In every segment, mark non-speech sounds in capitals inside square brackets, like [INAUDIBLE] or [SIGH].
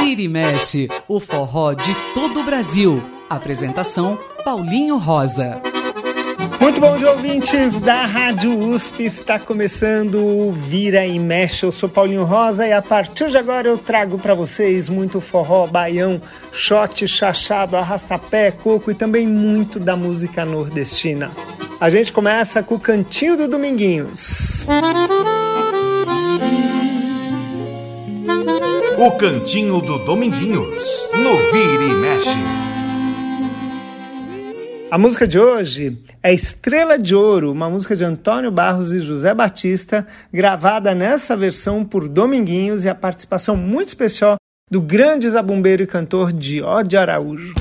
Vira e mexe, o forró de todo o Brasil. Apresentação Paulinho Rosa. Muito bom dia, ouvintes da Rádio USP. Está começando o Vira e Mexe. Eu sou Paulinho Rosa e a partir de agora eu trago para vocês muito forró, baião, shot, chachado, arrastapé, coco e também muito da música nordestina. A gente começa com o Cantinho do Dominguinhos. O Cantinho do Dominguinhos, no Vira e Mexe. A música de hoje é Estrela de Ouro, uma música de Antônio Barros e José Batista, gravada nessa versão por Dominguinhos e a participação muito especial do grande zabumbeiro e cantor Diode Araújo.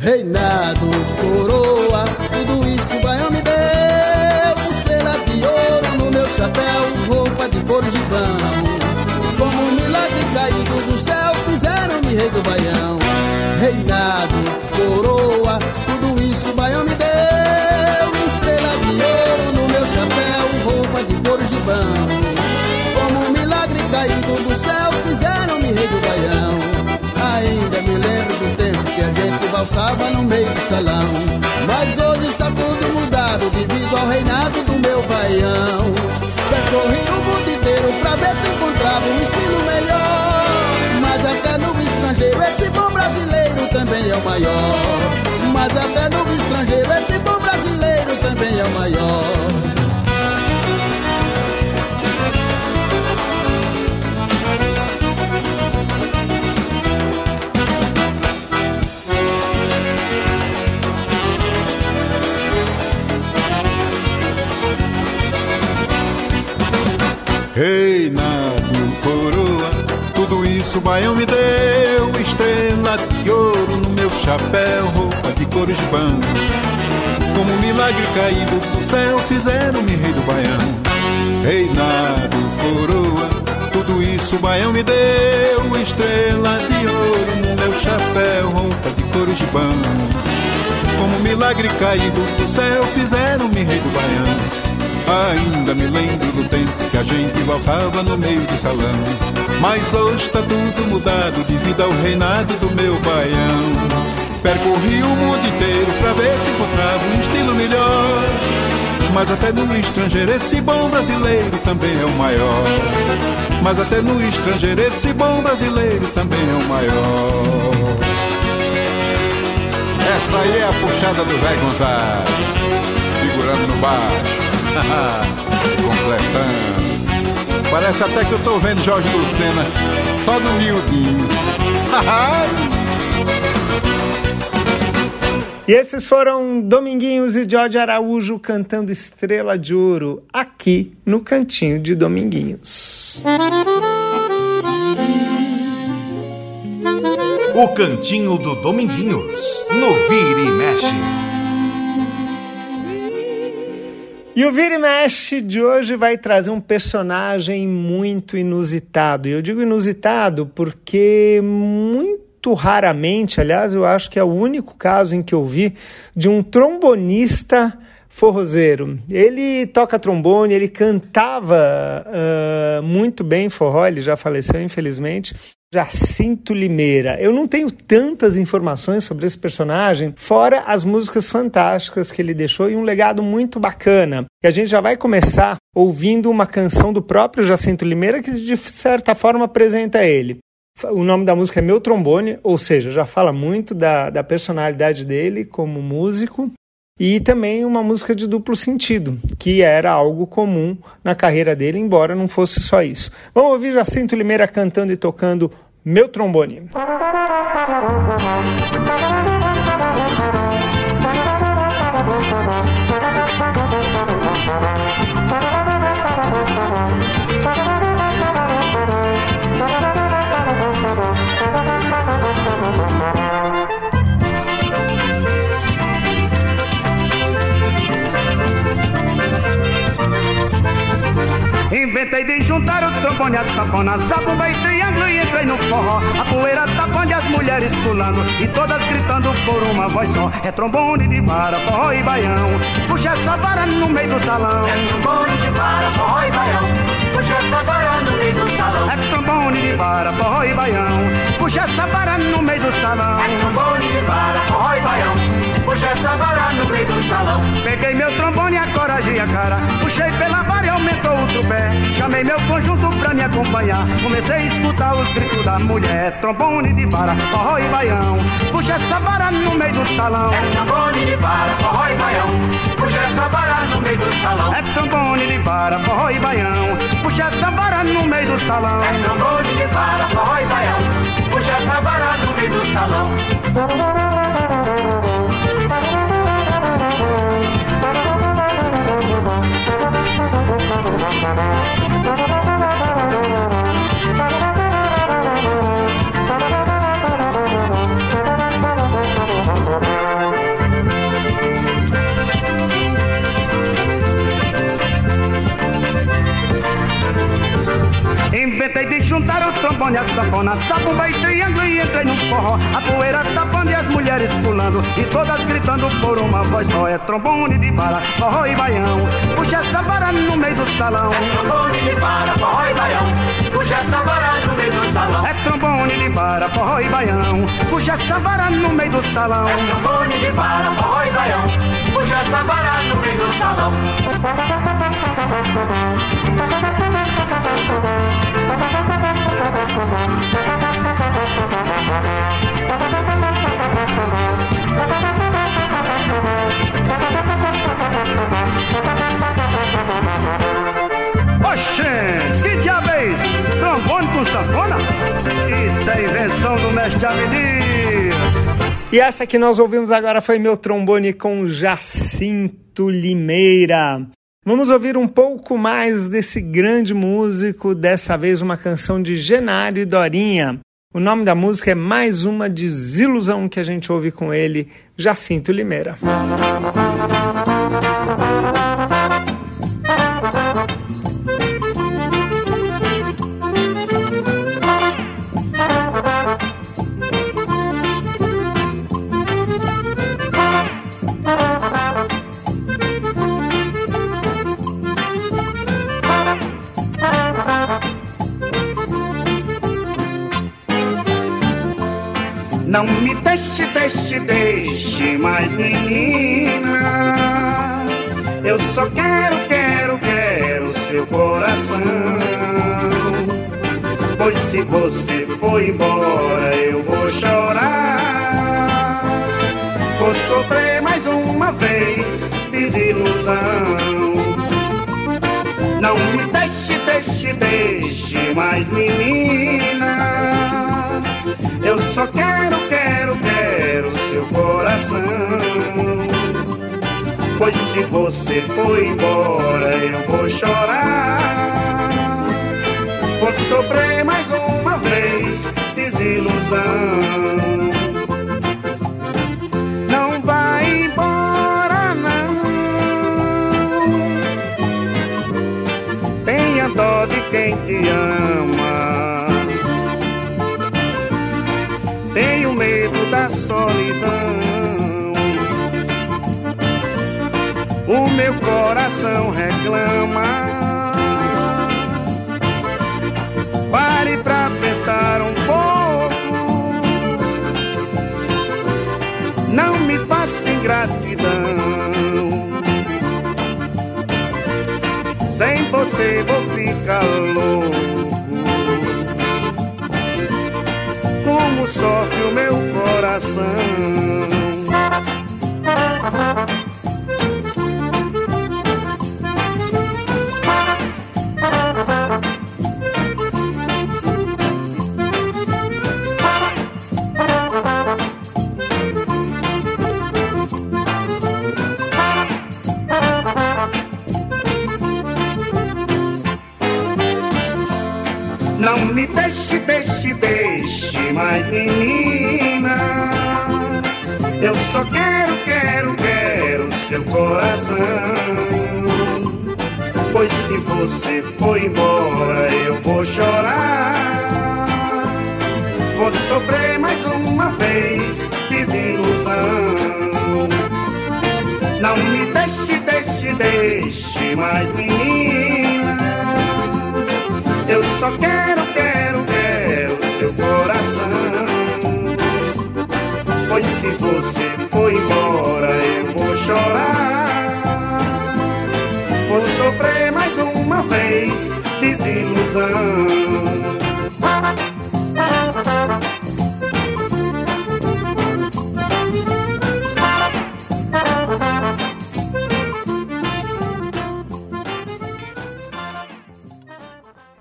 Reinado, coroa, tudo isso o baião me deu. Estrela de ouro no meu chapéu, roupa de couro gibão. Como um milagre caído do céu, fizeram-me rei do baião. Reinado, valsava no meio do salão. Mas hoje está tudo mudado devido ao reinado do meu baião. Percorri o mundo inteiro pra ver se encontrava um estilo melhor. Mas até no estrangeiro esse bom brasileiro também é o maior. Mas até no estrangeiro esse bom brasileiro também é o maior. Baião me deu. Estrela de ouro no meu chapéu, roupa de cores bancos. Como um milagre caído do céu, fizeram-me rei do baião. Reinado, coroa, tudo isso o baião me deu. Estrela de ouro no meu chapéu, roupa de cores bancos. Como um milagre caído do céu, fizeram-me rei do baião. Ainda me lembro a gente valsava no meio do salão. Mas hoje está tudo mudado devido ao reinado do meu baião. Percorri o mundo inteiro pra ver se encontrava um estilo melhor. Mas até no estrangeiro esse bom brasileiro também é o maior. Mas até no estrangeiro esse bom brasileiro também é o maior. Essa aí é a puxada do velho Gonzaga, segurando no baixo. [LAUGHS] Completando. Parece até que eu tô vendo Jorge Lucena só no miudinho. [LAUGHS] E esses foram Dominguinhos e Jorge Araújo cantando Estrela de Ouro aqui no Cantinho de Dominguinhos. O Cantinho do Dominguinhos, no Vira e Mexe. E o Vira e Mexe de hoje vai trazer um personagem muito inusitado. E eu digo inusitado porque muito raramente, aliás, eu acho que é o único caso em que eu vi de um trombonista forrozeiro. Ele toca trombone, ele cantava uh, muito bem forró, ele já faleceu, infelizmente. Jacinto Limeira. Eu não tenho tantas informações sobre esse personagem, fora as músicas fantásticas que ele deixou e um legado muito bacana. E a gente já vai começar ouvindo uma canção do próprio Jacinto Limeira que de certa forma apresenta ele. O nome da música é Meu Trombone, ou seja, já fala muito da, da personalidade dele como músico e também uma música de duplo sentido, que era algo comum na carreira dele, embora não fosse só isso. Vamos ouvir Jacinto Limeira cantando e tocando Meu Trombone. [LAUGHS] Inventei de juntar o trombone, a sapona, sabumba e triângulo e entrei no forró. A poeira tapando e as mulheres pulando e todas gritando por uma voz só. É trombone de vara, forró e baião. Puxa essa vara no meio do salão. É trombone de vara, forró e baião. Puxa essa vara no meio do salão. É trombone de vara, forró e baião. Puxa essa vara no meio do salão. É trombone de vara, forró e baião. Puxa essa vara no meio do salão. Peguei meu trombone, a coragem e a cara. Puxei pela vara e aumentou o tupé. Chamei meu conjunto pra me acompanhar. Comecei a escutar os gritos da mulher. Trombone de vara, forró e baião. Puxa essa vara no meio do salão. É trombone de vara, forró e baião. Puxa essa vara no meio do salão. É trombone de vara, forró e baião. Puxa essa vara no meio do salão. É trombone de vara, forró e baião. Vara no meio do salão. Thank you. Inventei de juntar o trombone, a sanfona, sabumba e triângulo e entrei no forró. A poeira tapando e as mulheres pulando e todas gritando por uma voz só. É trombone de vara, forró e baião. Puxa essa vara no meio do salão. É trombone de vara, forró e baião. Puxa essa vara no meio do salão. É trombone de vara, forró e baião. Puxa essa vara no meio do salão. É trombone de vara, forró e baião. Puxa essa vara no meio do salão. E essa que nós ouvimos agora foi meu trombone com Jacinto Limeira. Vamos ouvir um pouco mais desse grande músico, dessa vez uma canção de Genário e Dorinha. O nome da música é mais uma desilusão que a gente ouve com ele, Jacinto Limeira. Não me deixe, deixe, deixe mais menina. Eu só quero, quero, quero seu coração. Pois se você for embora, eu vou chorar. Vou sofrer mais uma vez desilusão. Não me deixe, deixe, deixe mais menina. Eu só quero, quero, quero seu coração. Pois se você for embora, eu vou chorar. Vou sofrer mais uma vez desilusão. O meu coração reclama. Pare pra pensar um pouco. Não me faça ingratidão. Sem você vou ficar louco. como sofre o meu coração. Menina. Eu só quero, quero, quero seu coração. Pois se você foi embora, eu vou chorar. Vou sofrer mais uma vez desilusão. Não me deixe, deixe, deixe mais, menina. Eu só quero, quero Pois se você foi embora, eu vou chorar. Vou sofrer mais uma vez desilusão.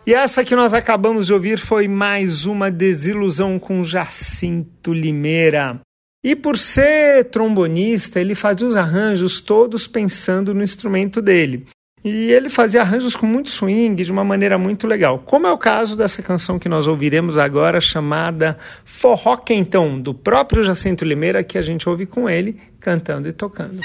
E essa que nós acabamos de ouvir foi mais uma desilusão com Jacinto Limeira. E por ser trombonista, ele fazia os arranjos todos pensando no instrumento dele. E ele fazia arranjos com muito swing, de uma maneira muito legal. Como é o caso dessa canção que nós ouviremos agora, chamada Forró Quentão, do próprio Jacinto Limeira, que a gente ouve com ele cantando e tocando.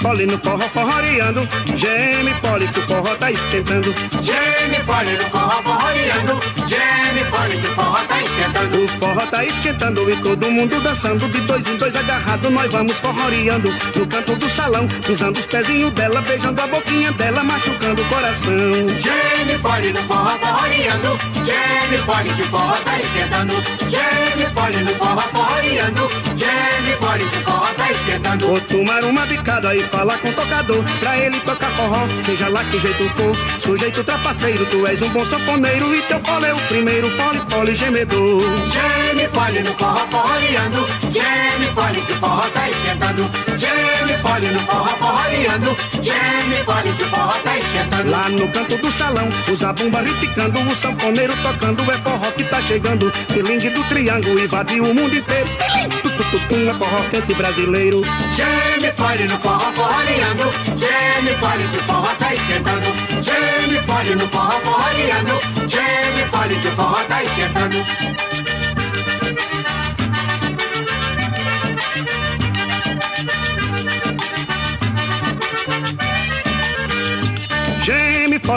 Geme pole no forró forroreando, geme pole que o forró tá esquentando. Gene fole no forró forroreando, gene fole que o forró tá esquentando. O forró tá esquentando e todo mundo dançando, de dois em dois agarrado nós vamos forroreando. No canto do salão, pisando os pezinhos dela, beijando a boquinha dela, machucando o coração. Gene fole no forró forroreando, gene fole que o forró tá esquentando. Gene fole no forró forroreando, gene fole que o forró tá esquentando. Vou tomar uma bicada e falar com o tocador Pra ele tocar forró, seja lá que jeito for. Sujeito trapaceiro, tu és um bom sanfoneiro E teu fole é o primeiro, fole, fole, gemedor. Gene fole no forró forroreando, gene fole que o forró tá esquentando. Gene fole no forró forroreando, gene fole que o forró tá esquentando. Lá no canto do salão, os zabumba repicando O sanfoneiro tocando, é forró que tá chegando. Pilingue do triângulo, invadiu o mundo inteiro. Pilim, tu, tu, tu, tum, é forró quente brasileiro. Gene fole no forró forroreando, gene fole que forró tá esquentando. Gene fole no forró forroreando, gene fole que forró tá esquentando.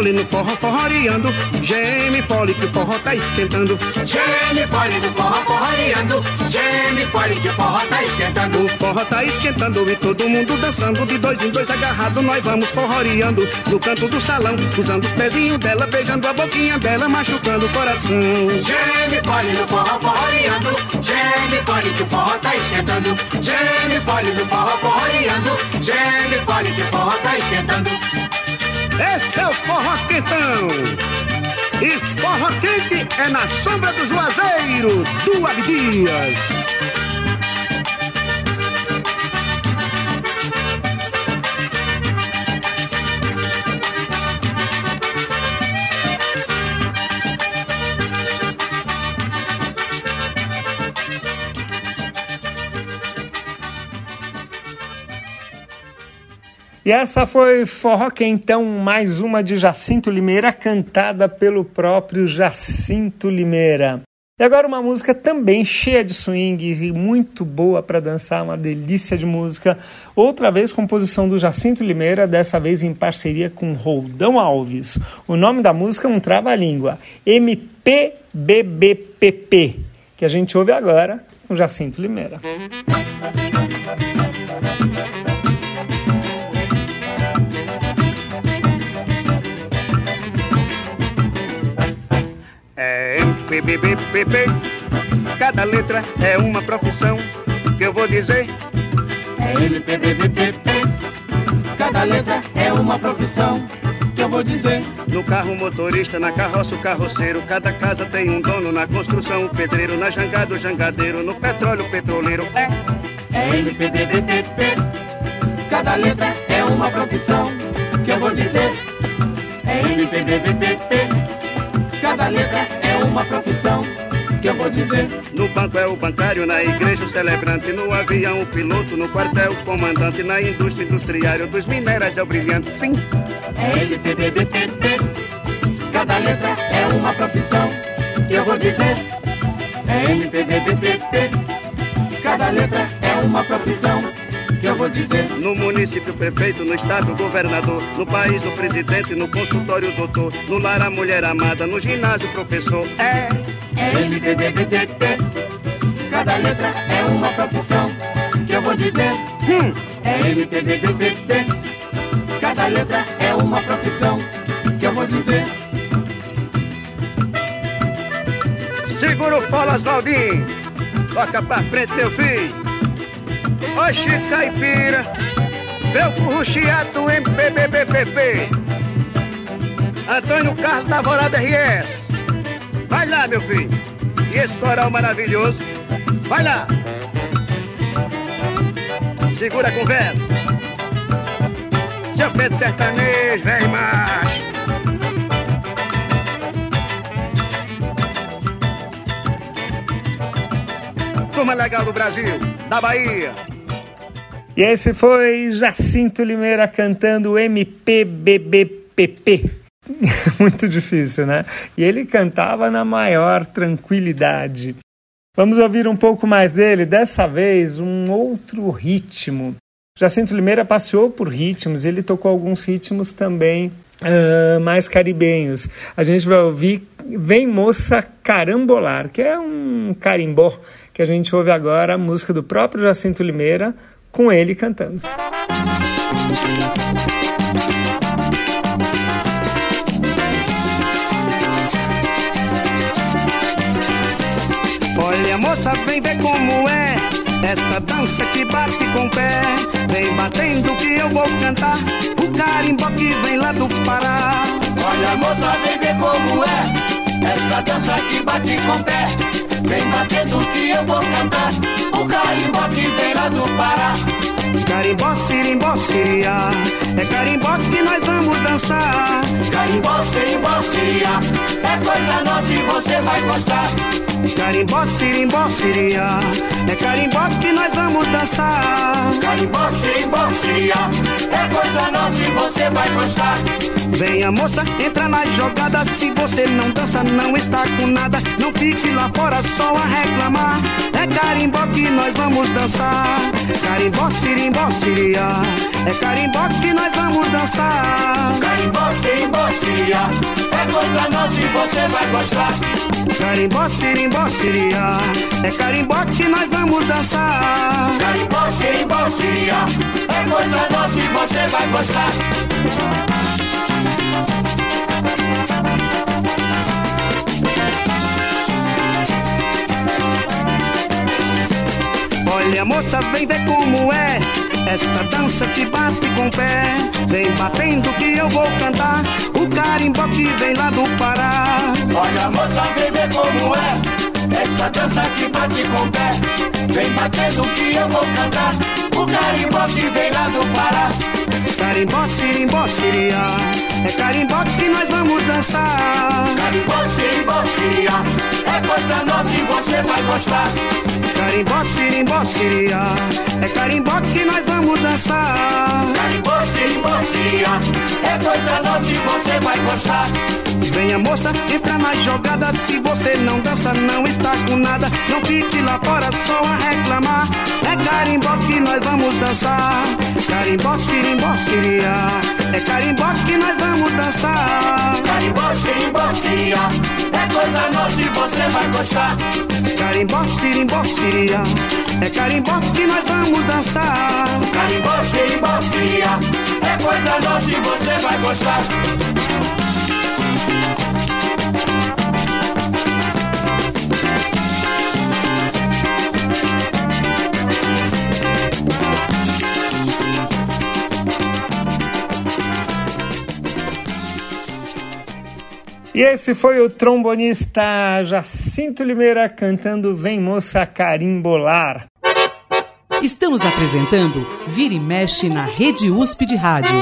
Geme fole no forró forroreando. Geme fole que o forró tá esquentando. Gene fole no forró forroreando, gene fole que o forró tá esquentando. O forró tá esquentando e todo mundo dançando. De dois em dois agarrado nós vamos forroreando. No canto do salão, usando os pezinhos dela Beijando a boquinha dela, machucando o coração. Gene fole no forró forroreando, gene fole que o forró tá esquentando. Gene fole no forró forroreando, gene fole que o forró tá esquentando. Esse é o forró quentão. E forró quente é na sombra do Juazeiro Do Abdias E essa foi Forró Quentão, mais uma de Jacinto Limeira, cantada pelo próprio Jacinto Limeira. E agora uma música também cheia de swing e muito boa para dançar, uma delícia de música. Outra vez composição do Jacinto Limeira, dessa vez em parceria com Roldão Alves. O nome da música é um trava-língua, MPBBPP, que a gente ouve agora com Jacinto Limeira. É MPBBPP Cada letra é uma profissão Que eu vou dizer. É MPBBPP, cada letra é uma profissão que eu vou dizer. No carro motorista, na carroça o carroceiro Cada casa tem um dono na construção. O pedreiro, na jangada o jangadeiro No petróleo o petroleiro É. É MPBBPP, cada letra é uma profissão que eu vou dizer. É MPBBPP, cada letra é uma profissão que eu vou dizer. No banco é o bancário, na igreja o celebrante, no avião o piloto, no quartel o comandante, na indústria industriário dos minerais é o brilhante, sim. É MPBBPP, cada letra é uma profissão que eu vou dizer. é MPBBPP. Cada letra é uma profissão que eu vou dizer. No município, prefeito, no estado, governador, no país, o presidente, no consultório, doutor, no lar, a mulher amada, no ginásio, professor. É, é MPBBPP. Cada letra é uma profissão que eu vou dizer. Hum, É MPBBPP. Cada letra é uma profissão que eu vou dizer. segura o polo, Oswaldinho. Toca pra frente, meu filho. Oxe, caipira. Vê o curruchiado MPBBPP. Antônio Carlos da Alvorada RS. Vai lá, meu filho. E esse coral maravilhoso. Vai lá. Segura a conversa. Seu Pedro Sertanejo, vem macho. Turma legal do Brasil, da Bahia. E esse foi Jacinto Limeira cantando MPBBPP. [LAUGHS] Muito difícil, né? E ele cantava na maior tranquilidade. Vamos ouvir um pouco mais dele, dessa vez um outro ritmo. Jacinto Limeira passeou por ritmos, ele tocou alguns ritmos também ah, mais caribenhos. A gente vai ouvir Vem Moça Carambolar, que é um carimbó que a gente ouve agora, a música do próprio Jacinto Limeira, com ele cantando. Olha, moça, vem ver como é esta dança que bate com o pé. Vem batendo que eu vou cantar o carimbó que vem lá do Pará. Olha, moça, vem ver como é esta dança que bate com o pé. Vem batendo que eu vou cantar o carimbó que vem lá do Pará. Carimbó, sirimbó, siriá, é carimbó que nós vamos dançar. Carimbó, serimbó, siria, é coisa nossa e você vai gostar. Carimbó, sirimbó, siriá, é carimbó que nós vamos dançar. Carimbó, serimbó, siria, é coisa nossa e você vai gostar. Venha moça, entra na jogada. Se você não dança, não está com nada. Não fique lá fora só a reclamar. É carimbó que nós vamos dançar. Carimbó, sirimbó, siriá. É carimbó que nós vamos dançar. Carimbó, serimbó, siria, é coisa nossa e você vai gostar. Carimbó, sirimbó, siriá. É carimbó que nós vamos dançar. Carimbó, serimbó, siria, é coisa nossa e você vai gostar. Moça, vem ver como é esta dança que bate com o pé. Vem batendo que eu vou cantar o carimbó que vem lá do Pará. Olha, moça, vem ver como é esta dança que bate com o pé. Vem batendo que eu vou cantar o carimbó que vem lá do Pará. Carimbó, sirimbó, siriá. É carimbó que nós vamos dançar. Carimbó, serimbó, siria, é coisa nossa e você vai gostar. Carimbó, sirimbó, siriá. É carimbó que nós vamos dançar. Carimbó, serimbó, siria, é coisa nossa e você vai gostar. Venha moça, entra na jogada. Se você não dança, não está com nada. Não fique lá fora só a reclamar. É carimbó que nós vamos dançar. Carimbó, sirimbó, siriá. É carimbó que nós vamos dançar. Carimbó, serimbó, siria, é coisa nossa e você vai gostar. Carimbó, sirimbó, siriá. É carimbó que nós vamos dançar. Carimbó, serimbó, siria, é coisa nossa e você vai gostar. E esse foi o trombonista Jacinto Limeira cantando Vem Moça Carimbolar. Estamos apresentando Vira e Mexe na Rede USP de Rádio.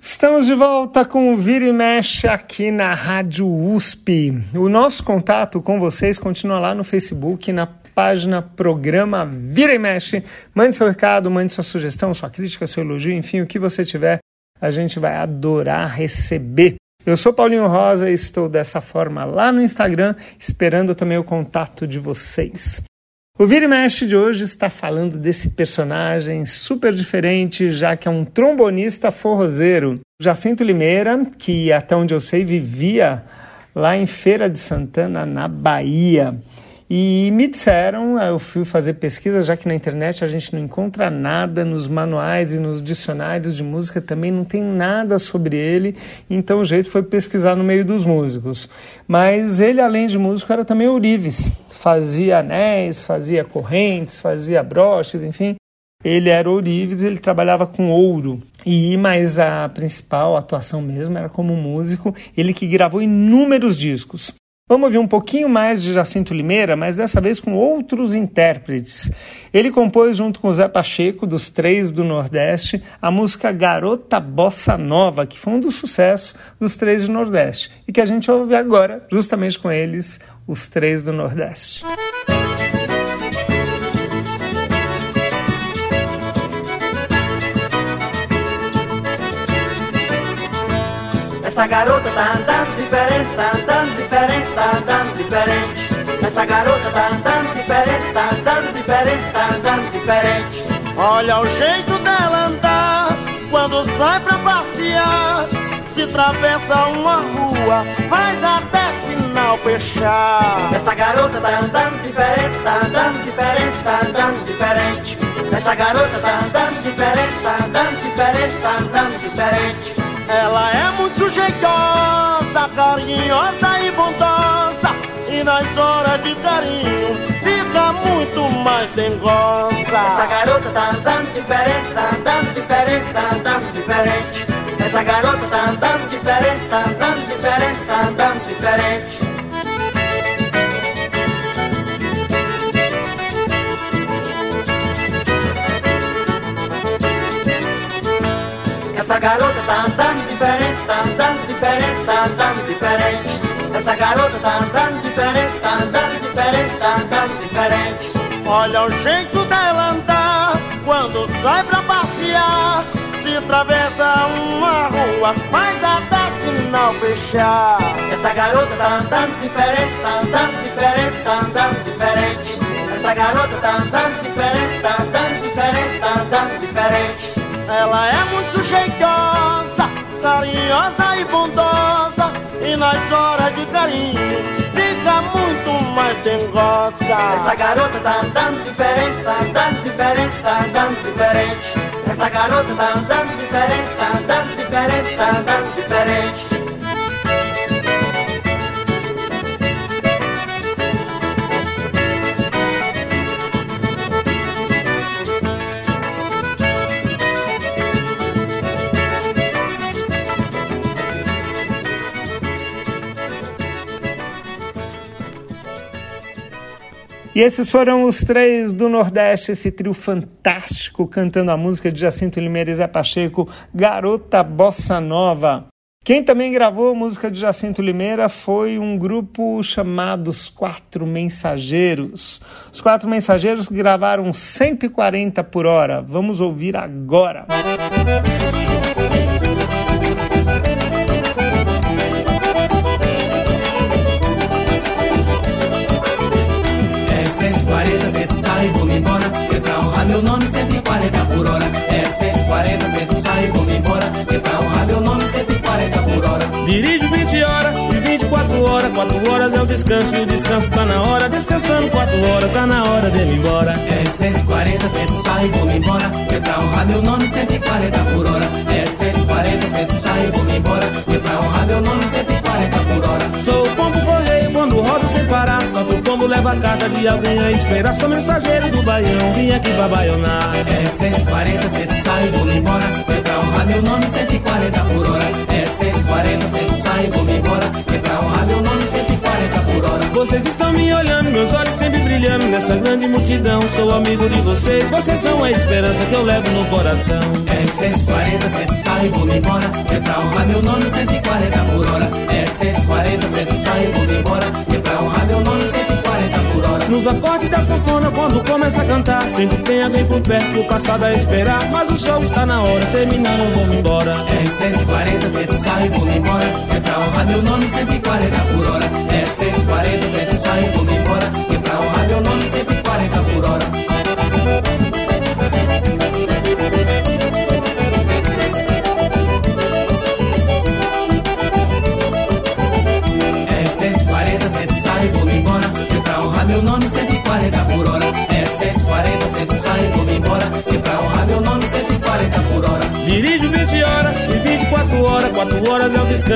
Estamos de volta com o Vira e Mexe aqui na Rádio USP. O nosso contato com vocês continua lá no Facebook, na página Programa Vira e Mexe. Mande seu recado, mande sua sugestão, sua crítica, seu elogio, enfim, o que você tiver a gente vai adorar receber. Eu sou Paulinho Rosa e estou dessa forma lá no Instagram, esperando também o contato de vocês. O Vira e Mexe de hoje está falando desse personagem super diferente, já que é um trombonista forrozeiro. Jacinto Limeira, que até onde eu sei vivia lá em Feira de Santana, na Bahia. E me disseram, eu fui fazer pesquisa, já que na internet a gente não encontra nada, nos manuais e nos dicionários de música também não tem nada sobre ele, então o jeito foi pesquisar no meio dos músicos. Mas ele, além de músico, era também ourives, fazia anéis, fazia correntes, fazia broches, enfim. Ele era ourives, ele trabalhava com ouro. E mas a principal atuação mesmo era como músico, ele que gravou inúmeros discos. Vamos ouvir um pouquinho mais de Jacinto Limeira, mas dessa vez com outros intérpretes. Ele compôs junto com Zé Pacheco, dos Três do Nordeste, a música Garota Bossa Nova, que foi um dos sucessos dos Três do Nordeste, e que a gente ouve agora, justamente com eles, os Três do Nordeste. Essa garota tá andando diferente, tá andando Essa garota tá andando diferente, tá andando diferente, tá andando diferente. Olha o jeito dela andar quando sai pra passear. Se atravessa uma rua, faz até sinal fechar. Essa garota tá andando diferente, tá andando diferente, tá andando diferente. Essa garota tá andando diferente, tá andando diferente, tá andando diferente. Ela é muito jeitosa, carinhosa e bondosa. E nas horas de carinho fica muito mais dengosa. Essa garota tá andando diferente, tá andando diferente, tá andando diferente. Essa garota tá andando diferente, tá andando diferente, tá andando diferente. Essa garota tá andando diferente, tá andando diferente, tá andando diferente. Essa garota tá andando Olha o jeito dela andar quando sai pra passear. Se atravessa uma rua, faz até sinal fechar. Essa garota tá andando diferente, tá andando diferente, tá andando diferente. Essa garota tá andando diferente, tá andando diferente, tá andando diferente. Ela é muito jeitosa, carinhosa e bondosa. E nas horas de carinho mais dengosa. Essa garota tá andando diferente, tá andando diferente, tá andando diferente. Essa garota tá andando diferente, tá andando diferente, tá andando diferente. E esses foram os três do Nordeste, esse trio fantástico cantando a música de Jacinto Limeira e Zé Pacheco, Garota Bossa Nova. Quem também gravou a música de Jacinto Limeira foi um grupo chamado Os Quatro Mensageiros. Os Quatro Mensageiros gravaram 140 por hora. Vamos ouvir agora. É meu nome, 140 por hora. É 140, cento sai, vou embora. Que pra honrar meu nome, 140 por hora. Dirijo 20 horas e 24 horas. 4 horas é o descanso e o descanso tá na hora. Descansando 4 horas, tá na hora de ir embora. É 140, cento sai, vou embora. Que pra honrar meu nome, 140 por hora. É 140, cento sai, vou embora. Que pra honrar meu nome, 140 por hora. Sou o pombo quando rodo sem parar. Só que o pombo leva a carta de alguém a esperar. Sou mensageiro do baião, vim aqui pra baionar. É 140, cento sai, vou embora. Que pra honrar meu nome, 140 por hora. É 140, cento sai, vou embora. Que pra honrar meu nome, 140 por hora. Vocês estão me olhando, meus olhos sempre brilhando nessa grande multidão. Sou amigo de vocês, vocês são a esperança que eu levo no coração. É 140, cento sai, vou embora. Que pra honrar meu nome, 140 por hora. É 140, 140, sai e vou embora. Que é pra honrar meu nome, 140 por hora. Nos acordes da sanfona, quando começa a cantar, sempre tem alguém por perto, o passado a esperar. Mas o show está na hora, terminando, vamos embora. É R140, sai e vou embora. Que é pra honrar meu nome, 140 por hora. R140, sai e vou embora. Que pra honrar meu nome,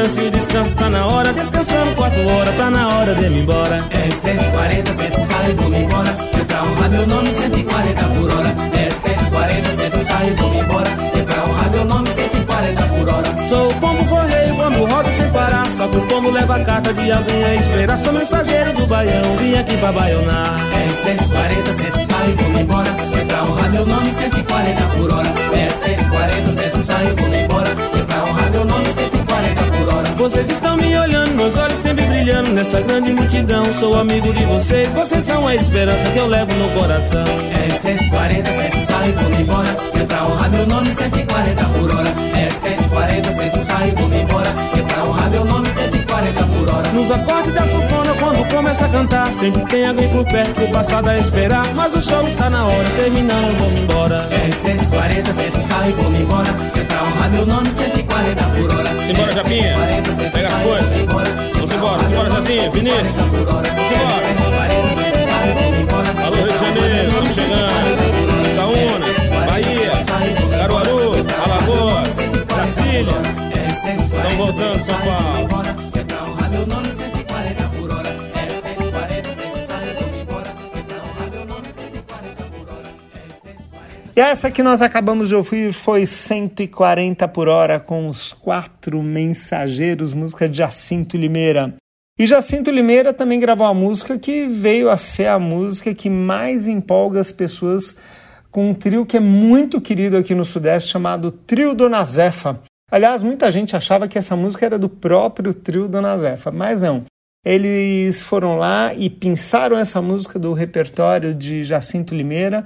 é o descanso tá na hora. Descansando 4 horas, tá na hora de me embora. É 140, 100 sai, vou embora. Que pra honrar meu nome 140 por hora. É 140, 100 sai, vou embora. Que pra honrar meu nome 140 por hora. Sou o pombo correio, quando rodo sem parar. Só que o pombo leva a carta de alguém a esperar. Sou mensageiro do baião, vim aqui pra baionar. É 140, 100 sai, vou embora. Que pra honrar meu nome 140 por hora. É 140, 100 sai, vou embora. Que pra honrar meu nome 140 por hora. Vocês estão me olhando, meus olhos sempre brilhando nessa grande multidão. Sou amigo de vocês, vocês são a esperança que eu levo no coração. É 140, 100 sai, vou embora. Que pra honrar meu nome 140 por hora. É 140, 100 sai, vou embora. Que pra honrar meu nome 140 por hora. Nos acordes da sanfona, quando começa a cantar, sempre tem alguém por perto, o passado a esperar. Mas o show está na hora, terminando, eu vou embora. É 140, 100 sai, vou embora. Honrar meu nome 140 por hora. Simbora, Japinha. Pega as coisas. Vamos embora, vamos embora, Jazinho, Vinícius. Vamos embora. Alô, Rio de Janeiro, estamos chegando. Itaúna, Bahia, Caruaru, Alagoas, Brasília. Estão voltando, São Paulo. E essa que nós acabamos de ouvir foi 140 por hora com os quatro mensageiros, música de Jacinto Limeira. E Jacinto Limeira também gravou a música que veio a ser a música que mais empolga as pessoas com um trio que é muito querido aqui no Sudeste chamado Trio Dona Zefa. Aliás, muita gente achava que essa música era do próprio trio Dona Zefa, mas não. Eles foram lá e pinçaram essa música do repertório de Jacinto Limeira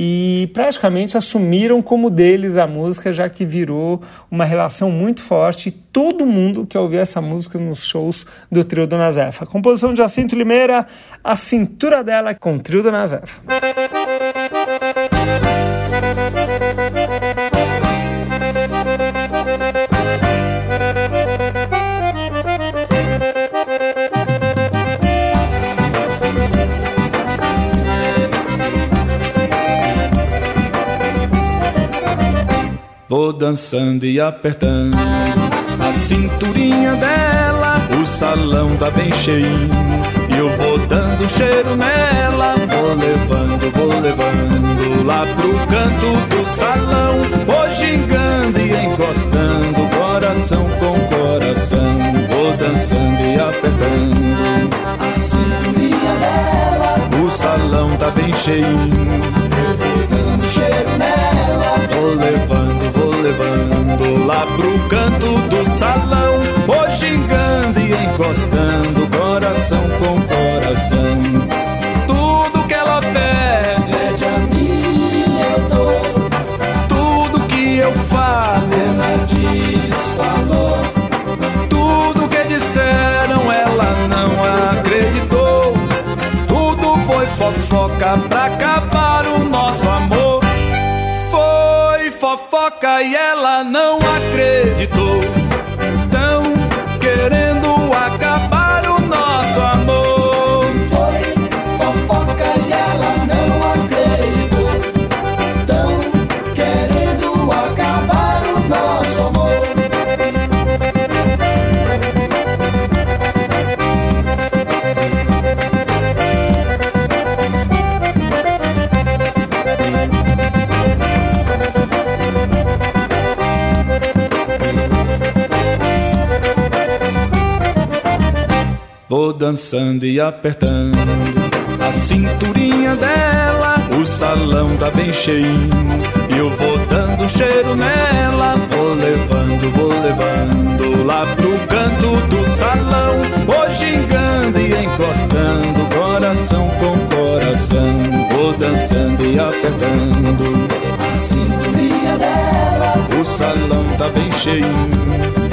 e praticamente assumiram como deles a música, já que virou uma relação muito forte todo mundo quer ouvir essa música nos shows do trio Dona Zefa. Composição de Jacinto Limeira, A Cintura Dela com o trio Dona Zefa. Vou dançando e apertando a cinturinha dela, o salão tá bem cheinho. E eu vou dando cheiro nela, vou levando, vou levando lá pro canto do salão, vou gingando e encostando, coração com coração, vou dançando e apertando A cinturinha dela, o salão tá bem cheinho. eu vou dando cheiro nela. Vou levando lá pro canto do salão, vou gingando e encostando, coração com coração. Vou dançando e apertando a cinturinha dela, o salão tá bem cheinho. E eu vou dando cheiro nela, vou levando, vou levando lá pro canto do salão, vou gingando e encostando, coração com coração, vou dançando e apertando. A cinturinha dela, O salão tá bem cheinho.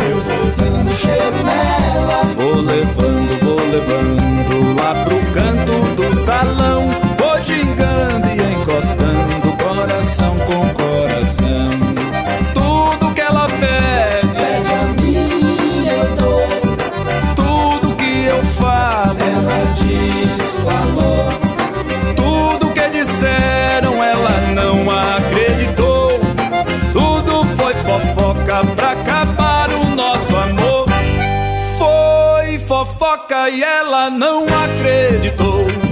Cheiro nela. Vou levando, vou levando lá pro canto do salão. Vou gingando fofoca e ela não acreditou.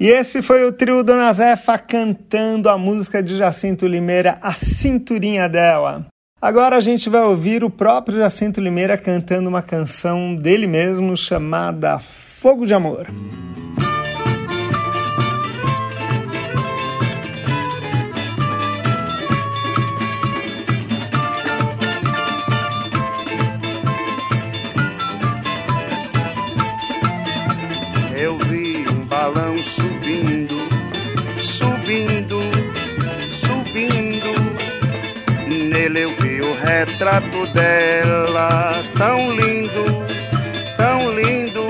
E esse foi o trio Dona Zefa cantando a música de Jacinto Limeira, A Cinturinha dela. Agora a gente vai ouvir o próprio Jacinto Limeira cantando uma canção dele mesmo chamada Fogo de Amor. Retrato dela, tão lindo, tão lindo.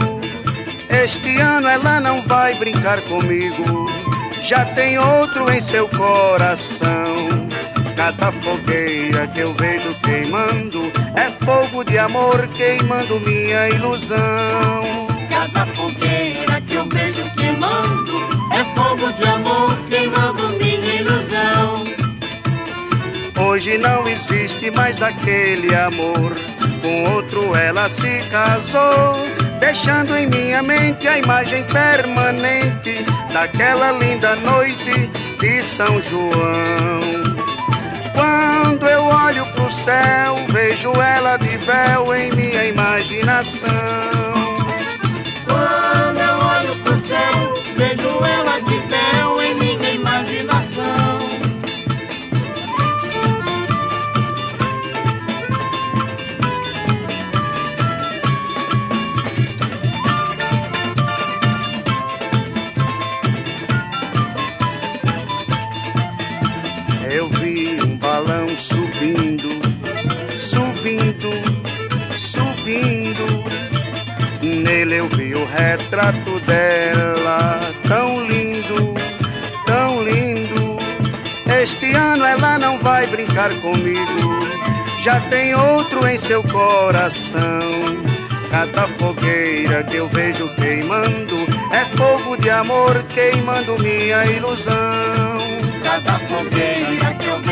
Este ano ela não vai brincar comigo, já tem outro em seu coração. Cada fogueira que eu vejo queimando é fogo de amor queimando minha ilusão. Cada fogueira que eu vejo queimando é fogo de amor queimando minha Hoje não existe mais aquele amor. Com outro ela se casou, deixando em minha mente a imagem permanente daquela linda noite de São João. Quando eu olho pro céu, vejo ela de véu em minha imaginação. Quando eu olho pro céu, vejo ela de véu em minha imaginação. Retrato dela, tão lindo, tão lindo. Este ano ela não vai brincar comigo, já tem outro em seu coração. Cada fogueira que eu vejo queimando é fogo de amor queimando minha ilusão. Cada fogueira que eu vejo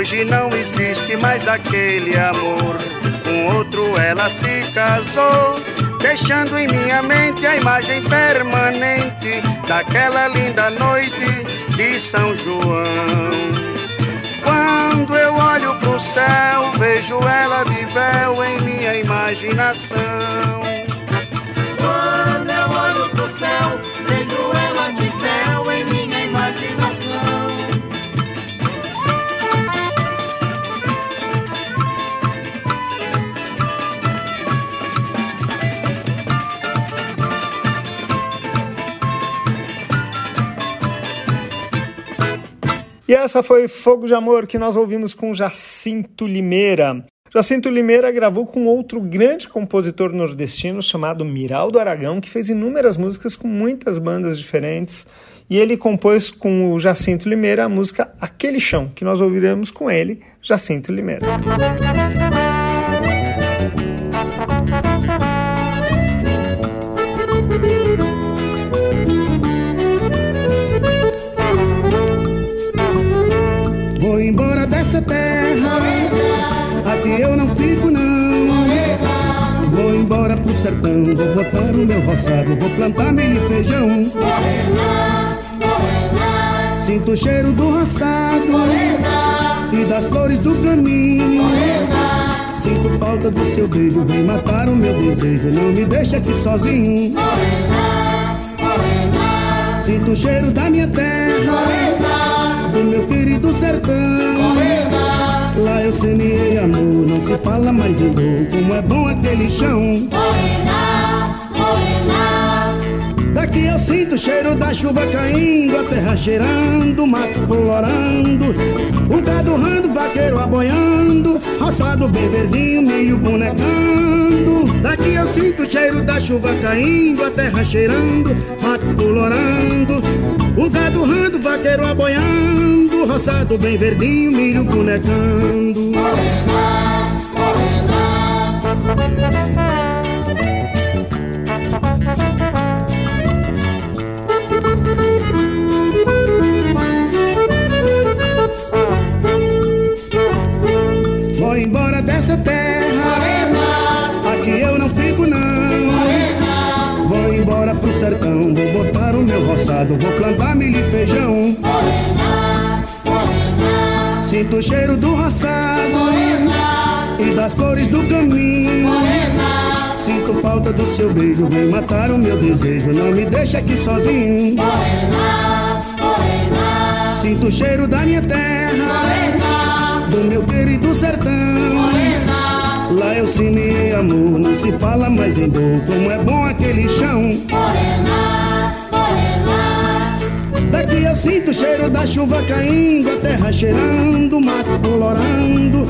Hoje não existe mais aquele amor. Com outro ela se casou, deixando em minha mente a imagem permanente daquela linda noite de São João. Quando eu olho pro céu, vejo ela de véu em minha imaginação. E essa foi Fogo de Amor que nós ouvimos com Jacinto Limeira. Jacinto Limeira gravou com outro grande compositor nordestino chamado Miraldo Aragão, que fez inúmeras músicas com muitas bandas diferentes. E ele compôs com o Jacinto Limeira a música Aquele Chão, que nós ouviremos com ele, Jacinto Limeira. Terra, aqui eu não fico não. Vou embora pro sertão, vou botar o meu roçado, vou plantar milho e feijão. Sinto o cheiro do roçado e das flores do caminho. Sinto falta do seu beijo, vem matar o meu desejo. Não me deixa aqui sozinho. Sinto o cheiro da minha terra, do meu querido sertão. Lá eu semeei amor, não se fala mais em dor. Como é bom aquele chão. Morena, morena. Daqui eu sinto o cheiro da chuva caindo, a terra cheirando, o mato colorando, o gado rando, vaqueiro aboiando, roçado bem verdinho, milho bonecando. Daqui eu sinto o cheiro da chuva caindo, a terra cheirando, mato colorando, o gado rando, vaqueiro aboiando, roçado bem verdinho, milho bonecando. Morena, morena. Falta do seu beijo, vem matar o meu desejo, não me deixa aqui sozinho. Morena, morena. Sinto o cheiro da minha terra, Morena, do meu querido sertão. morena. Lá eu semeei amor, não se fala mais em dor, como é bom aquele chão. Morena, morena. Daqui eu sinto o cheiro da chuva caindo, a terra cheirando, o mato colorando,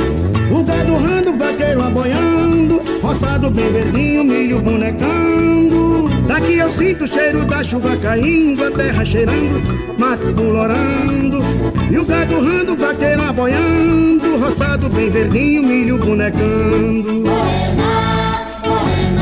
o gado rando, o vaqueiro aboiando, roçado bem verdinho, milho bonecando. Daqui eu sinto o cheiro da chuva caindo, a terra cheirando, mato colorando, e o gado rando, vaqueiro aboiando, roçado bem verdinho, milho bonecando. Morena, morena.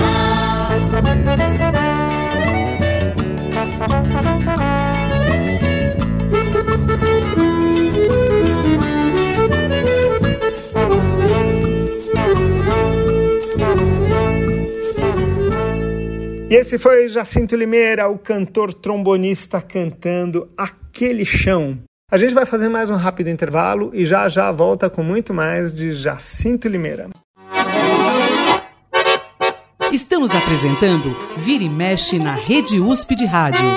E esse foi Jacinto Limeira, o cantor trombonista cantando Aquele Chão. A gente vai fazer mais um rápido intervalo e já já volta com muito mais de Jacinto Limeira. Estamos apresentando Vira e Mexe na Rede USP de Rádio.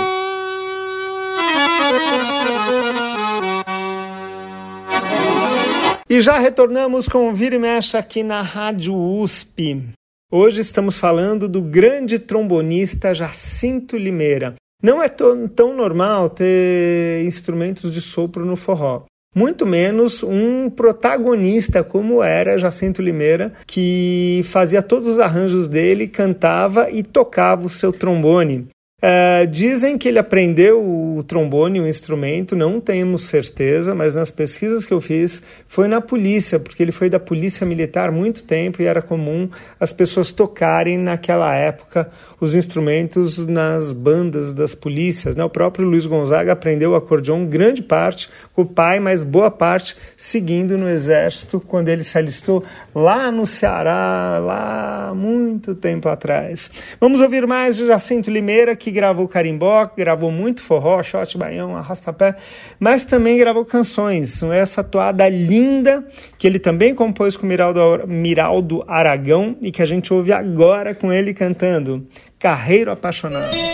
E já retornamos com o Vira e Mexe aqui na Rádio USP. Hoje estamos falando do grande trombonista Jacinto Limeira. Não é tão, normal ter instrumentos de sopro no forró. Muito menos um protagonista como era Jacinto Limeira, que fazia todos os arranjos dele, cantava e tocava o seu trombone. Uh, dizem que ele aprendeu o trombone, o instrumento, não temos certeza, mas nas pesquisas que eu fiz foi na polícia, porque ele foi da polícia militar muito tempo e era comum as pessoas tocarem naquela época os instrumentos nas bandas das polícias. Né? O próprio Luiz Gonzaga aprendeu o acordeão grande parte o pai, mas boa parte seguindo no exército quando ele se alistou lá no Ceará, lá muito tempo atrás. Vamos ouvir mais de Jacinto Limeira, que gravou carimbó, gravou muito forró, shot, baião, arrastapé, mas também gravou canções. Essa toada linda que ele também compôs com Miraldo, Miraldo Aragão e que a gente ouve agora com ele cantando Carreiro Apaixonado.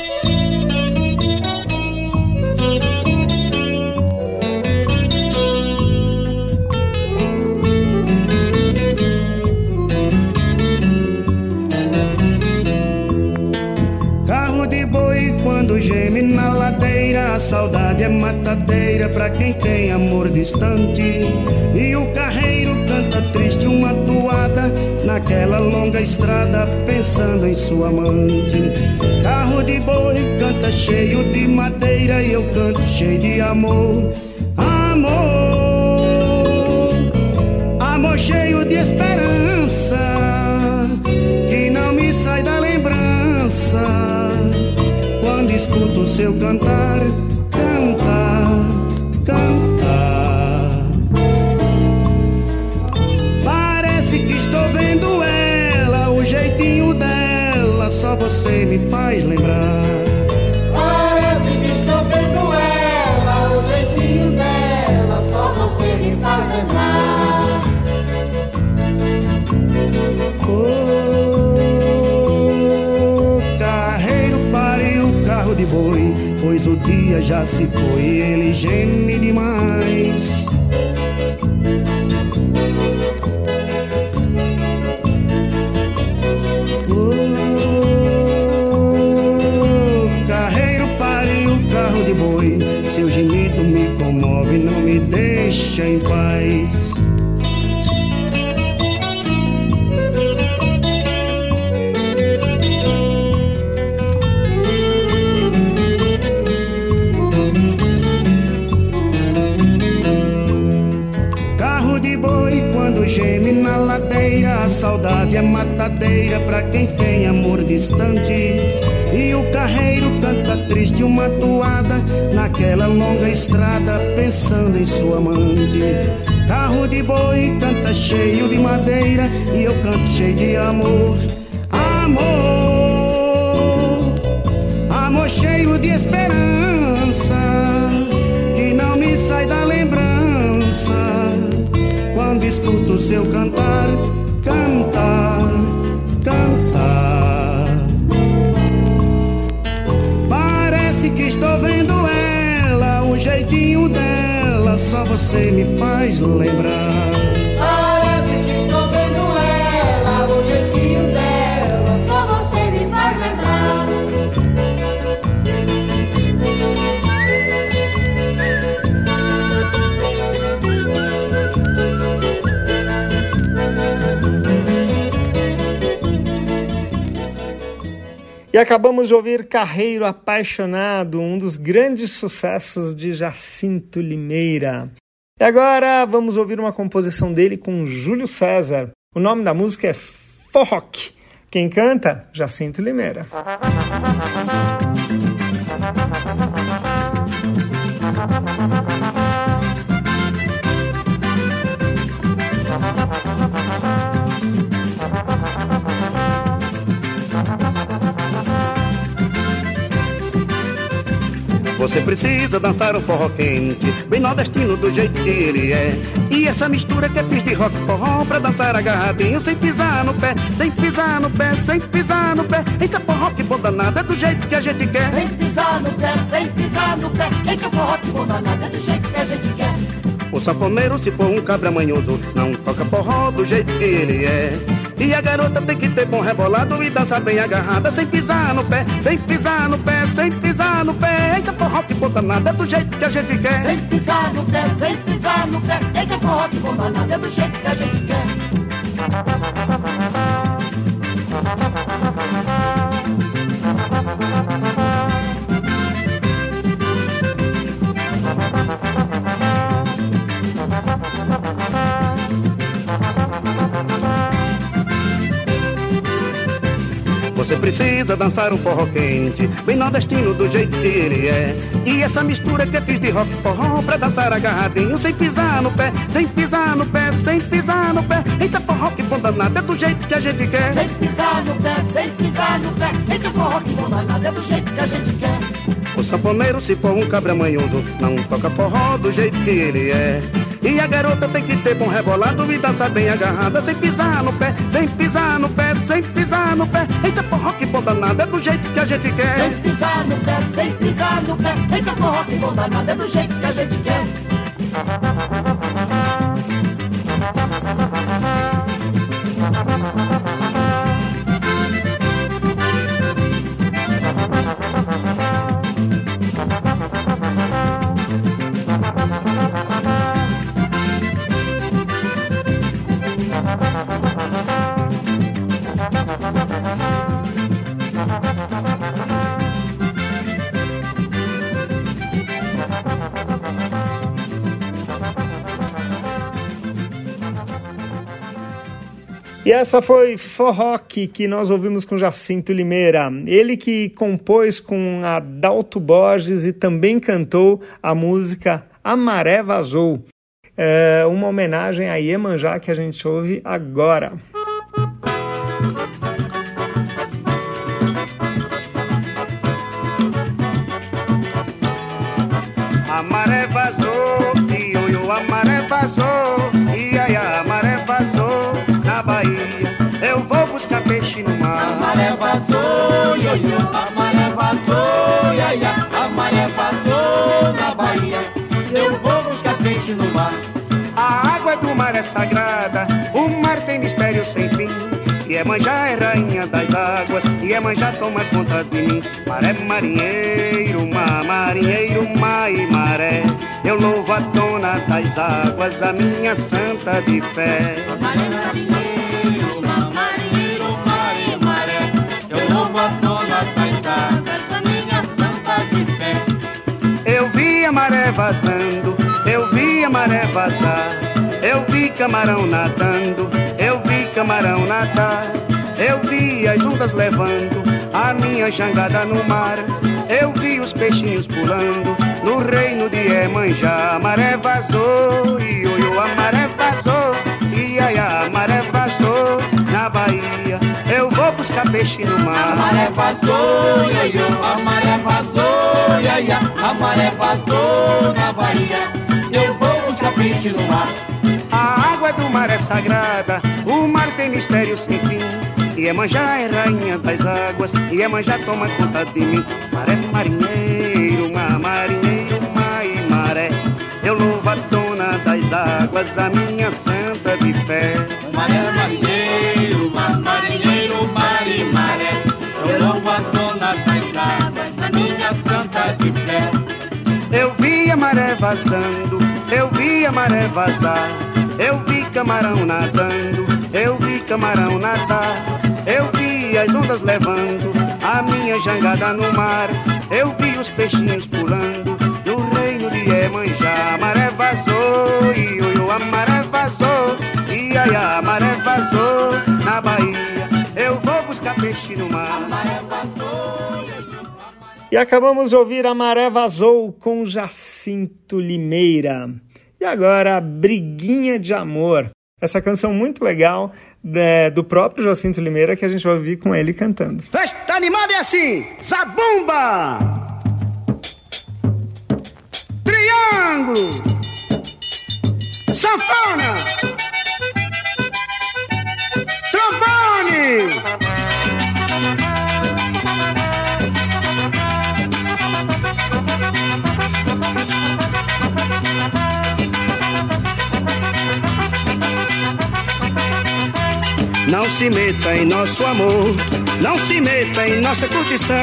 Quando geme na ladeira, a saudade é matadeira pra quem tem amor distante. E o carreiro canta triste uma toada naquela longa estrada, pensando em sua amante. Carro de boi canta cheio de madeira e eu canto cheio de amor. Amor, amor cheio de esperança, escuto seu cantar, cantar, cantar. Parece que estou vendo ela, o jeitinho dela, só você me faz lembrar. Parece que estou vendo ela, o jeitinho dela, só você me faz lembrar. O dia já se foi ele geme demais. O carreiro pare o carro de boi, seu gemido me comove, não me deixa em paz. Saudade é matadeira pra quem tem amor distante. E o carreiro canta triste uma toada naquela longa estrada, pensando em sua amante. Carro de boi canta cheio de madeira e eu canto cheio de amor. Amor, amor cheio de esperança que não me sai da lembrança quando escuto seu cantar, cantar, cantar. Parece que estou vendo ela, o jeitinho dela, só você me faz lembrar. E acabamos de ouvir Carreiro Apaixonado, um dos grandes sucessos de Jacinto Limeira. E agora vamos ouvir uma composição dele com Júlio César. O nome da música é Forrock. Quem canta? Jacinto Limeira. [LAUGHS] Você precisa dançar o forró quente, bem nordestino do jeito que ele é. E essa mistura que é fiz de rock forró pra dançar agarradinho, sem pisar no pé, sem pisar no pé, sem pisar no pé. Eita forró que bom danado, é do jeito que a gente quer. Sem pisar no pé, sem pisar no pé. Eita forró que bom danado, é do jeito que a gente quer. O sanfoneiro, se for um cabra manhoso, não toca forró do jeito que ele é. E a garota tem que ter bom rebolado e dançar bem agarrada, sem pisar no pé, sem pisar no pé, sem pisar no pé. Eita forró que bom danado, é do jeito que a gente quer. Sem pisar no pé, sem pisar no pé. Eita forró que bom danado, é do jeito que a gente quer. Precisa dançar um forró quente, bem nordestino do jeito que ele é. E essa mistura que eu fiz de rock forró pra dançar agarradinho, sem pisar no pé, sem pisar no pé, sem pisar no pé. Eita forró que bom danado, é do jeito que a gente quer. Sem pisar no pé, sem pisar no pé. Eita forró que bom danado, é do jeito que a gente quer. O sanfoneiro, se for um cabra manhoso, não toca forró do jeito que ele é. E a garota tem que ter bom rebolado e dançar bem agarrada, sem pisar no pé, sem pisar no pé, sem pisar no pé. Eita forró que bom danado, é do jeito que a gente quer. Sem pisar no pé, sem pisar no pé. Eita forró que bom danado, é do jeito que a gente quer. E essa foi Forrock, que nós ouvimos com Jacinto Limeira. Ele que compôs com Adalto Borges e também cantou a música A Maré Vazou. É uma homenagem a Iemanjá que a gente ouve agora. A maré vazou, ioiô, a maré a vazou na Bahia. Eu vou buscar peixe no mar. A água do mar é sagrada, o mar tem mistério sem fim. Iemanjá é rainha das águas, Iemanjá toma conta de mim. Maré marinheiro, mar marinheiro, mar e maré. Eu louvo a dona das águas, a minha santa de fé. Maré marinheiro, mar marinheiro, mar e maré. Eu louvo a Eu vi a maré vazando, eu vi a maré vazar. Eu vi camarão nadando, eu vi camarão nadar. Eu vi as ondas levando a minha jangada no mar. Eu vi os peixinhos pulando no reino de Emanjá. A maré vazou, oi, a maré vazou, ai, a maré vazou na Bahia. Eu vou buscar peixe no mar. A maré vazou, ioiô, a maré vazou, iaia, a maré vazou na Bahia. Eu vou buscar peixe no mar. A água do mar é sagrada, o mar tem mistério sem fim. Iemanjá é rainha das águas, Iemanjá toma conta de mim. Maré marinheiro, mar marinheiro, mar e maré. Eu louvo a dona das águas, a minha santa de fé. Maré marinheiro, mar marinheiro, mar e maré. Eu louvo a dona das águas, a minha santa de fé. Eu vi a maré vazando, eu vi a maré vazar. Eu vi camarão nadando, eu vi camarão nadar. Eu vi as ondas levando a minha jangada no mar. Eu vi os peixinhos pulando no reino de Iemanjá. A maré vazou, oi, a maré vazou, e a maré vazou na Bahia. Eu vou buscar peixe no mar. E acabamos de ouvir A Maré Vazou com Jacinto Limeira. E agora, Briguinha de Amor. Essa canção muito legal né, do próprio Jacinto Limeira que a gente vai ouvir com ele cantando. Festa animada é assim, zabumba, triângulo, sanfona, trombone. Não se meta em nosso amor, não se meta em nossa curtição.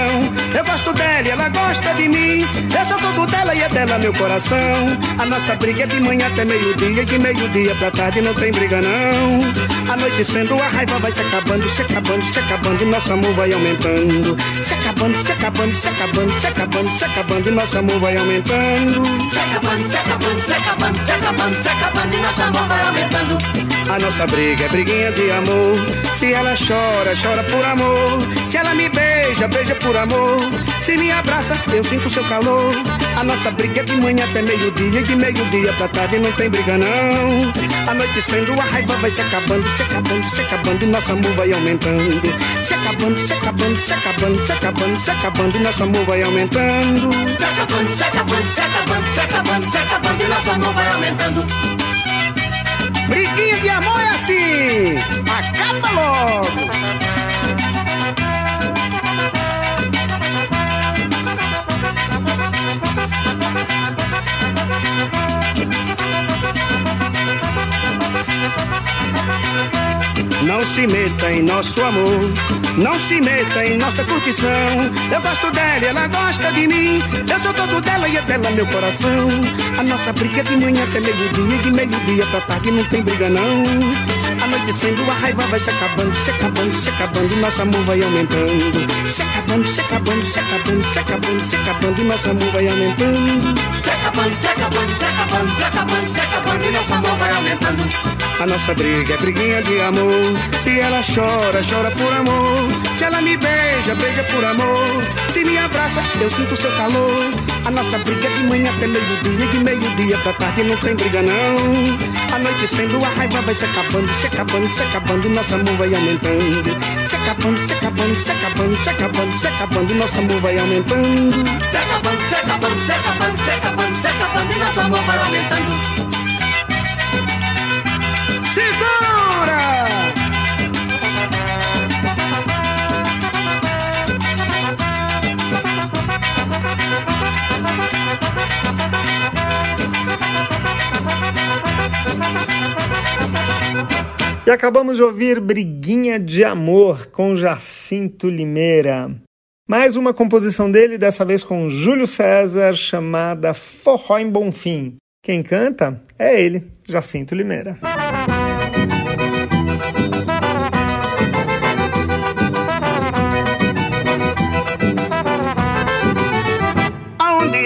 Eu gosto dela e ela gosta de mim. Eu sou todo dela e é dela meu coração. A nossa briga é de manhã até meio-dia e de meio-dia pra tarde não tem briga não. Anoitecendo a raiva vai se acabando, se acabando, se acabando e nosso amor vai aumentando. Se acabando, se acabando, se acabando, se acabando, se acabando e nosso amor vai aumentando. Se acabando, se acabando, se acabando, se acabando, se acabando e nosso amor vai aumentando. A nossa briga é briguinha de amor. Se ela chora, chora por amor. Se ela me beija, beija por amor. Se me abraça, eu sinto seu calor. A nossa briga é de manhã até meio-dia. E de meio-dia pra tarde não tem briga não. Anoitecendo, a raiva vai se acabando, se acabando, se acabando. E nosso amor vai aumentando. Se acabando, se acabando, se acabando, se acabando, se acabando. E nosso amor vai aumentando. Se acabando, se acabando, se acabando, se acabando, se acabando e nosso amor vai aumentando. Briguinha de amor é. Acaba logo. Não se meta em nosso amor, não se meta em nossa curtição. Eu gosto dela ela gosta de mim. Eu sou todo dela e é dela meu coração. A nossa briga de manhã até meio-dia, de meio-dia pra tarde não tem briga não. Anoitecendo, a raiva vai se acabando, se acabando, se acabando, e nosso amor vai aumentando. Se acabando, se acabando, se acabando, se acabando, se acabando, e nosso amor vai aumentando. Se acabando, se acabando, se acabando, se acabando, se acabando e nosso amor vai aumentando. A nossa briga é briguinha de amor. Se ela chora, chora por amor. Se ela me beija, beija por amor. Se me abraça, eu sinto seu calor. A nossa briga é de manhã até meio-dia. E de meio-dia pra tarde não tem briga não. Anoitecendo, a raiva vai se acabando, se acabando, se acabando. Nosso amor vai aumentando. Se acabando, se acabando, se acabando, se acabando, se acabando. Nosso amor vai aumentando. Se acabando, se acabando, se acabando, se acabando, se acabando e nosso amor vai aumentando. Segura! E acabamos de ouvir Briguinha de Amor com Jacinto Limeira. Mais uma composição dele, dessa vez com Júlio César, chamada Forró em Bonfim. Quem canta é ele, Jacinto Limeira.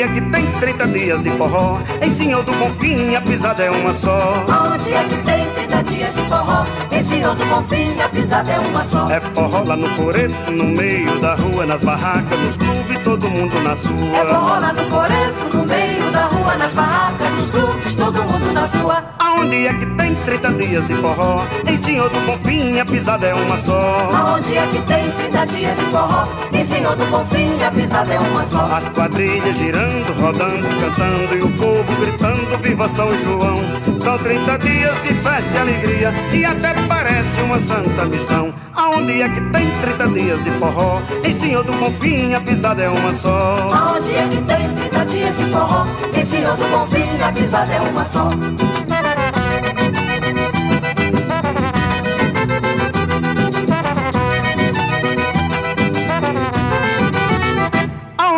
É que tem 30 dias de forró? Em Senhor do Bonfim a pisada é uma só. Aonde é que tem 30 dias de forró? Em Senhor do Bonfim a pisada é uma só. É forró lá no coreto, no meio da rua, nas barracas, nos clubes, todo mundo na sua. É forró lá no coreto, no meio da rua, nas barracas, nos clubes, todo mundo na sua. Aonde é que tem 30 dias de forró? Em Senhor do Bonfim a pisada é uma só. Aonde é que tem 30 dias de forró? Em Senhor do Bonfim a pisada é uma só. As quadrilhas girando, rodando, cantando e o povo gritando Viva São João. São 30 dias de festa e alegria e até parece uma santa missão. Aonde é que tem 30 dias de forró? Em Senhor do Bonfim a pisada é uma só. Aonde é que tem 30 dias de forró? Em Senhor do Bonfim a pisada é uma só.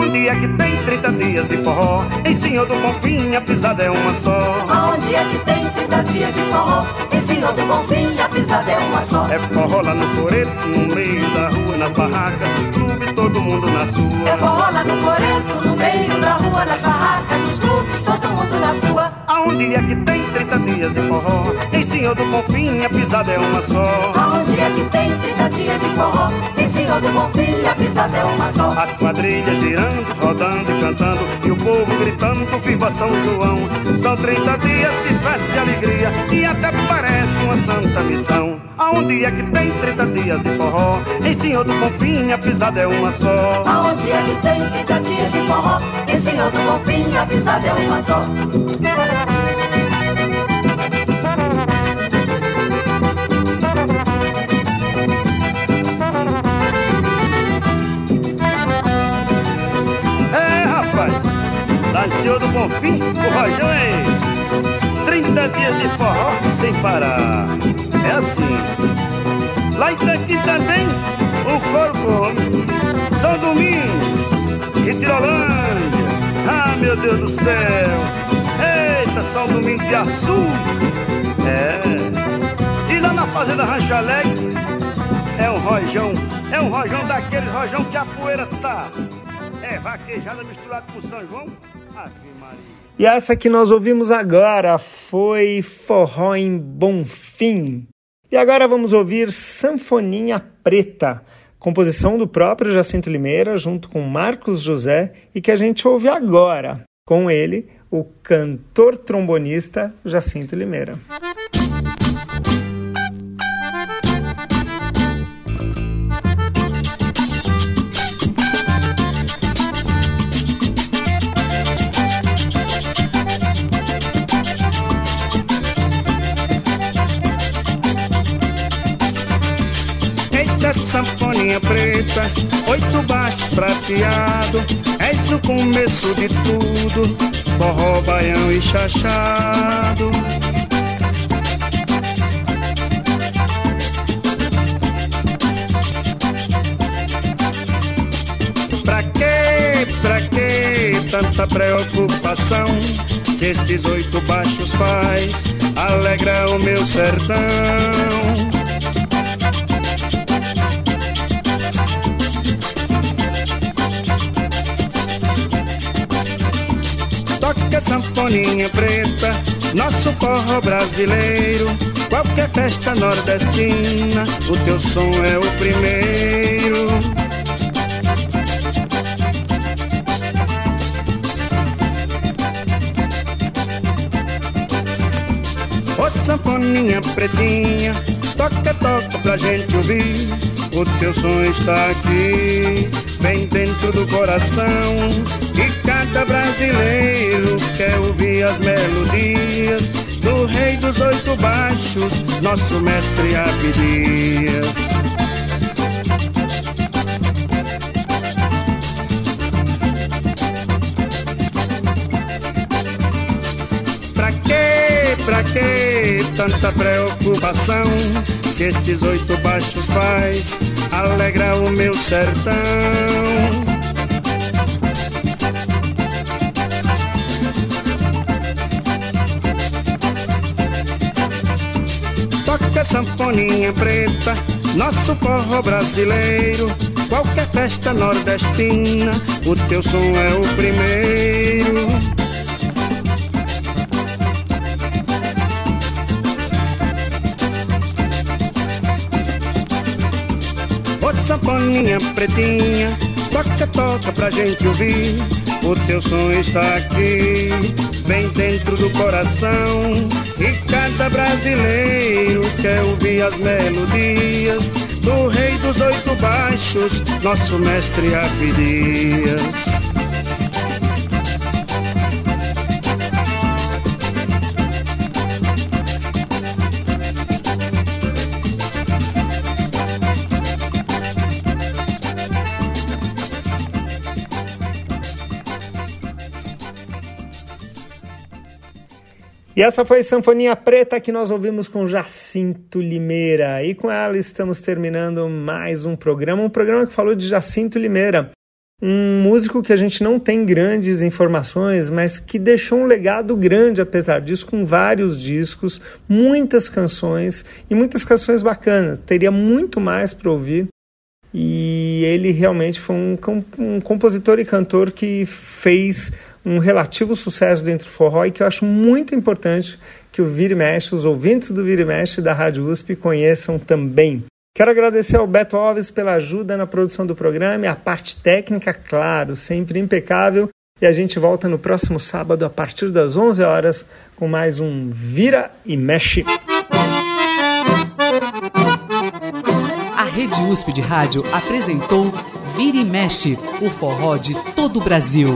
Aonde é que tem 30 dias de forró? Em Senhor do Bonfim a pisada é uma só. Aonde é que tem 30 dias de forró? Em Senhor do Bonfim a pisada é uma só. É forró lá no coreto, no meio da rua, nas barracas, nos clubes, todo mundo na É sua. forró lá no coreto, no meio da rua, nas barracas, nos clubes, todo mundo na sua. Aonde é que tem 30 dias de forró? Em Senhor do Bonfim a pisada é uma só. Aonde é que tem 30 dias de forró? Em Senhor do Bonfim a pisada é uma só. As quadrilhas girando, rodando e cantando E o povo gritando, viva São João São 30 dias de festa e alegria E até parece uma santa missão Aonde é que tem 30 dias de forró? Em Senhor do Bonfim a pisada é uma só Aonde é que tem 30 dias de forró? Em Senhor do Bonfim a pisada é uma só. Senhor do Bonfim o rojão é esse. 30 dias de forró sem parar. É assim. Lá em Tanqui também o coro come São Domingos e Tirolândia. Ah meu Deus do céu. Eita, São Domingos de Açúcar É. E lá na fazenda Rancho Alegre É um rojão É um rojão daqueles rojão que a poeira tá. É vaquejada misturada com São João E essa que nós ouvimos agora foi Forró em Bonfim. E agora vamos ouvir Sanfoninha Preta, composição do próprio Jacinto Limeira, junto com Marcos José, e que a gente ouve agora, com ele, o cantor trombonista Jacinto Limeira. Eita sanfoninha preta, oito baixos prateado És o começo de tudo, forró, baião e chachado. Pra quê, pra quê tanta preocupação? Se estes oito baixos faz, alegra o meu sertão Sanfoninha preta, nosso forró brasileiro. Qualquer festa nordestina, o teu som é o primeiro. Ô sanfoninha pretinha, toca, toca pra gente ouvir. O teu som está aqui, bem dentro do coração. E cada brasileiro quer ouvir as melodias do rei dos oito baixos, nosso mestre Abdias. Tanta preocupação? Se estes oito baixos faz alegra o meu sertão. Toca sanfoninha preta, nosso forró brasileiro. Qualquer festa nordestina, o teu som é o primeiro. Sanfoninha pretinha, toca, toca pra gente ouvir. O teu som está aqui, bem dentro do coração. E cada brasileiro quer ouvir as melodias do rei dos oito baixos, nosso mestre Abidias. E essa foi Sanfoninha Preta que nós ouvimos com Jacinto Limeira. E com ela estamos terminando mais um programa, um programa que falou de Jacinto Limeira, um músico que a gente não tem grandes informações, mas que deixou um legado grande apesar disso, com vários discos, muitas canções e muitas canções bacanas. Teria muito mais para ouvir. E ele realmente foi um, um compositor e cantor que fez um relativo sucesso dentro do forró e que eu acho muito importante que o Vira e Mexe, os ouvintes do Vira e Mexe da Rádio USP conheçam também. Quero agradecer ao Beto Alves pela ajuda na produção do programa e a parte técnica, claro, sempre impecável. E a gente volta no próximo sábado a partir das 11 horas com mais um Vira e Mexe. A Rede USP de Rádio apresentou Vira e Mexe, o forró de todo o Brasil.